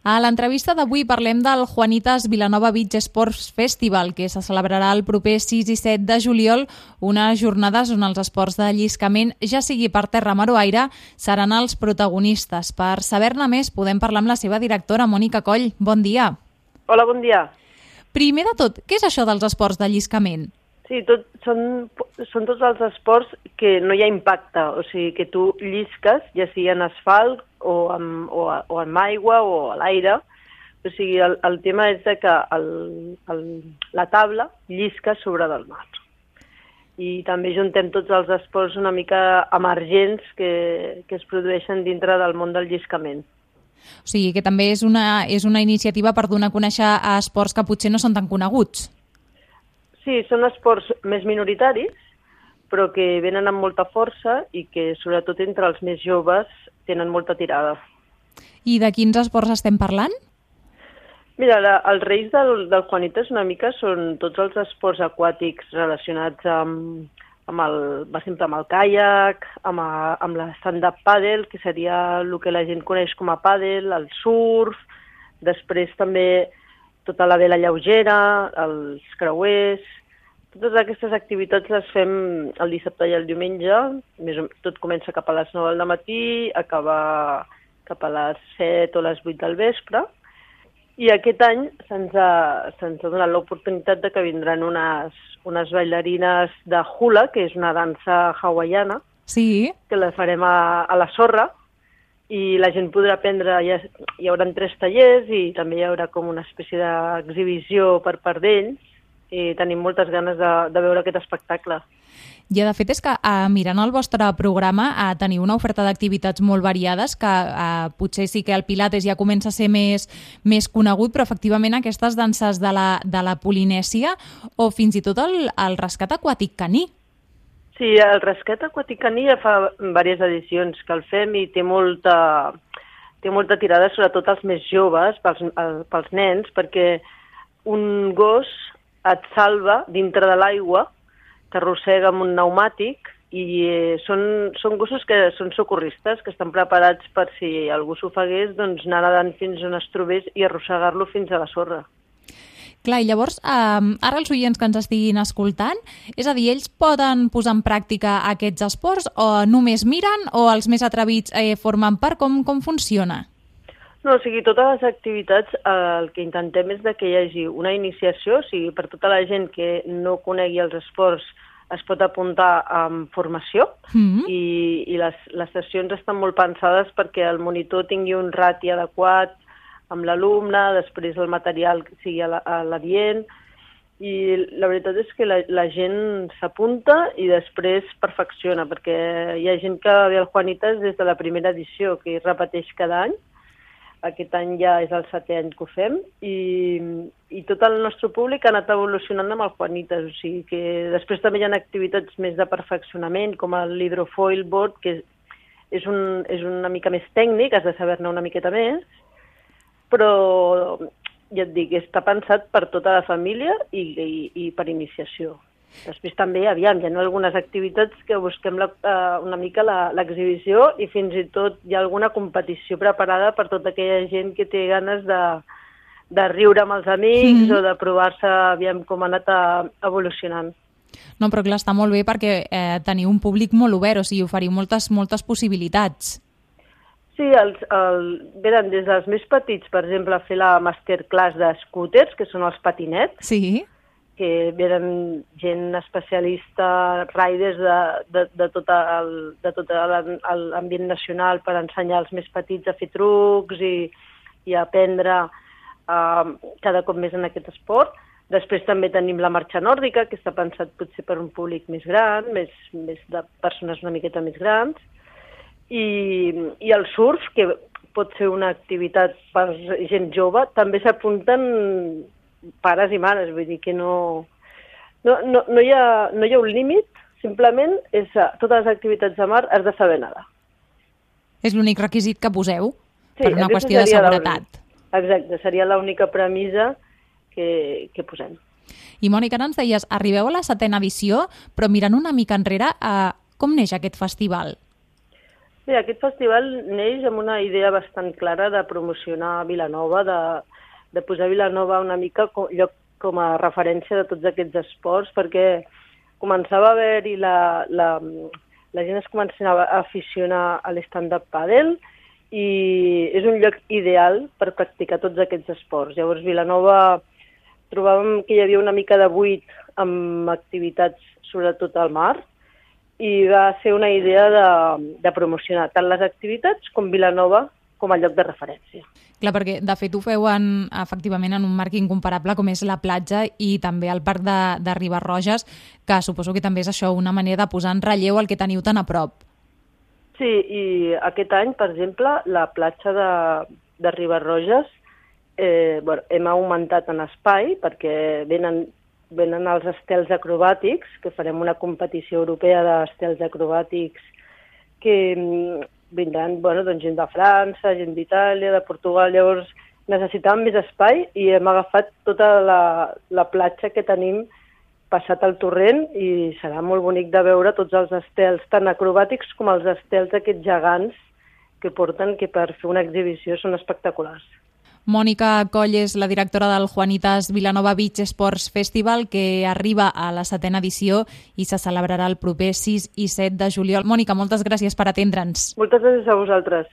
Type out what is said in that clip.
A l'entrevista d'avui parlem del Juanitas Vilanova Beach Sports Festival, que se celebrarà el proper 6 i 7 de juliol, unes jornades on els esports de lliscament, ja sigui per terra, mar o aire, seran els protagonistes. Per saber-ne més, podem parlar amb la seva directora, Mònica Coll. Bon dia. Hola, bon dia. Primer de tot, què és això dels esports de lliscament? Sí, tot, són, són tots els esports que no hi ha impacte, o sigui, que tu llisques, ja sigui en asfalt, o amb, o, o amb aigua o a l'aire. O sigui, el, el tema és de que el, el, la taula llisca sobre del mar. I també juntem tots els esports una mica emergents que, que es produeixen dintre del món del lliscament. O sigui, que també és una, és una iniciativa per donar a conèixer a esports que potser no són tan coneguts. Sí, són esports més minoritaris, però que venen amb molta força i que, sobretot entre els més joves, tenen molta tirada. I de quins esports estem parlant? Mira, la, els reis del, del Juanitas una mica són tots els esports aquàtics relacionats amb, amb el, per exemple, amb el caiac, amb, a, amb la stand-up paddle, que seria el que la gent coneix com a paddle, el surf, després també tota la vela lleugera, els creuers, totes aquestes activitats les fem el dissabte i el diumenge, més o, tot comença cap a les 9 del matí, acaba cap a les 7 o les 8 del vespre, i aquest any se'ns ha, se ha donat l'oportunitat de que vindran unes, unes bailarines de hula, que és una dansa hawaiana, sí. que la farem a, a la sorra, i la gent podrà aprendre, hi, ha, hi haurà tres tallers i també hi haurà com una espècie d'exhibició per part d'ells, i tenim moltes ganes de, de veure aquest espectacle. I de fet és que eh, mirant el vostre programa eh, teniu una oferta d'activitats molt variades que eh, potser sí que el Pilates ja comença a ser més, més conegut, però efectivament aquestes danses de la, de la Polinèsia o fins i tot el, el rescat aquàtic caní. Sí, el rescat ja fa diverses edicions que el fem i té molta, té molta tirada, sobretot als més joves, pels, pels nens, perquè un gos et salva dintre de l'aigua, t'arrossega amb un pneumàtic i eh, són, són gossos que són socorristes, que estan preparats per si algú s'ofegués, doncs anar nedant fins on es trobés i arrossegar-lo fins a la sorra. Clar, i llavors, eh, ara els oients que ens estiguin escoltant, és a dir, ells poden posar en pràctica aquests esports o només miren o els més atrevits eh, formen part? Com, com funciona? No, o sigui, totes les activitats eh, el que intentem és de que hi hagi una iniciació, o sigui, per tota la gent que no conegui els esports es pot apuntar amb formació mm -hmm. i, i les, les sessions estan molt pensades perquè el monitor tingui un rati adequat amb l'alumne, després el material sigui l'adient, i la veritat és que la, la gent s'apunta i després perfecciona, perquè hi ha gent que ve al Juanitas des de la primera edició, que repeteix cada any, aquest any ja és el setè any que ho fem i, i tot el nostre públic ha anat evolucionant amb el Juanitas, o sigui que després també hi ha activitats més de perfeccionament com l'hidrofoil board, que és, un, és una mica més tècnic, has de saber-ne una miqueta més, però ja et dic, està pensat per tota la família i, i, i per iniciació. Després també, aviam, hi ha algunes activitats que busquem la, uh, una mica l'exhibició i fins i tot hi ha alguna competició preparada per tota aquella gent que té ganes de, de riure amb els amics mm. o de provar-se, aviam, com ha anat a, evolucionant. No, però clar, està molt bé perquè eh, teniu un públic molt obert, o sigui, oferiu moltes, moltes possibilitats. Sí, els, el, venen des dels més petits, per exemple, a fer la masterclass de scooters, que són els patinets. Sí que venen gent especialista, riders de, de, de tot el, de tot l'ambient nacional per ensenyar als més petits a fer trucs i, i a aprendre uh, cada cop més en aquest esport. Després també tenim la marxa nòrdica, que està pensat potser per un públic més gran, més, més de persones una miqueta més grans, i, i el surf, que pot ser una activitat per gent jove, també s'apunten pares i mares, vull dir que no, no, no, no, hi, ha, no hi ha un límit, simplement és a totes les activitats de mar has de saber nedar. És l'únic requisit que poseu sí, per una qüestió de seguretat. Exacte, seria l'única premissa que, que posem. I Mònica, ara ens deies, arribeu a la setena edició, però mirant una mica enrere, eh, com neix aquest festival? Bé, aquest festival neix amb una idea bastant clara de promocionar Vilanova, de, de posar Vilanova una mica com, lloc com a referència de tots aquests esports, perquè començava a haver-hi la, la, la gent es començava a aficionar a l'stand-up paddle i és un lloc ideal per practicar tots aquests esports. Llavors, Vilanova trobàvem que hi havia una mica de buit amb activitats sobretot al mar i va ser una idea de, de promocionar tant les activitats com Vilanova com a lloc de referència. Clar, perquè de fet ho feu en, efectivament en un marc incomparable com és la platja i també el parc de, de Ribarroges, que suposo que també és això una manera de posar en relleu el que teniu tan a prop. Sí, i aquest any, per exemple, la platja de, de Ribarroges eh, bueno, hem augmentat en espai perquè venen, venen els estels acrobàtics, que farem una competició europea d'estels acrobàtics que mm, vindran bueno, doncs gent de França, gent d'Itàlia, de Portugal, llavors necessitàvem més espai i hem agafat tota la, la platja que tenim passat al torrent i serà molt bonic de veure tots els estels, tant acrobàtics com els estels d'aquests gegants que porten, que per fer una exhibició són espectaculars. Mònica Coll és la directora del Juanitas Vilanova Beach Sports Festival que arriba a la setena edició i se celebrarà el proper 6 i 7 de juliol. Mònica, moltes gràcies per atendre'ns. Moltes gràcies a vosaltres.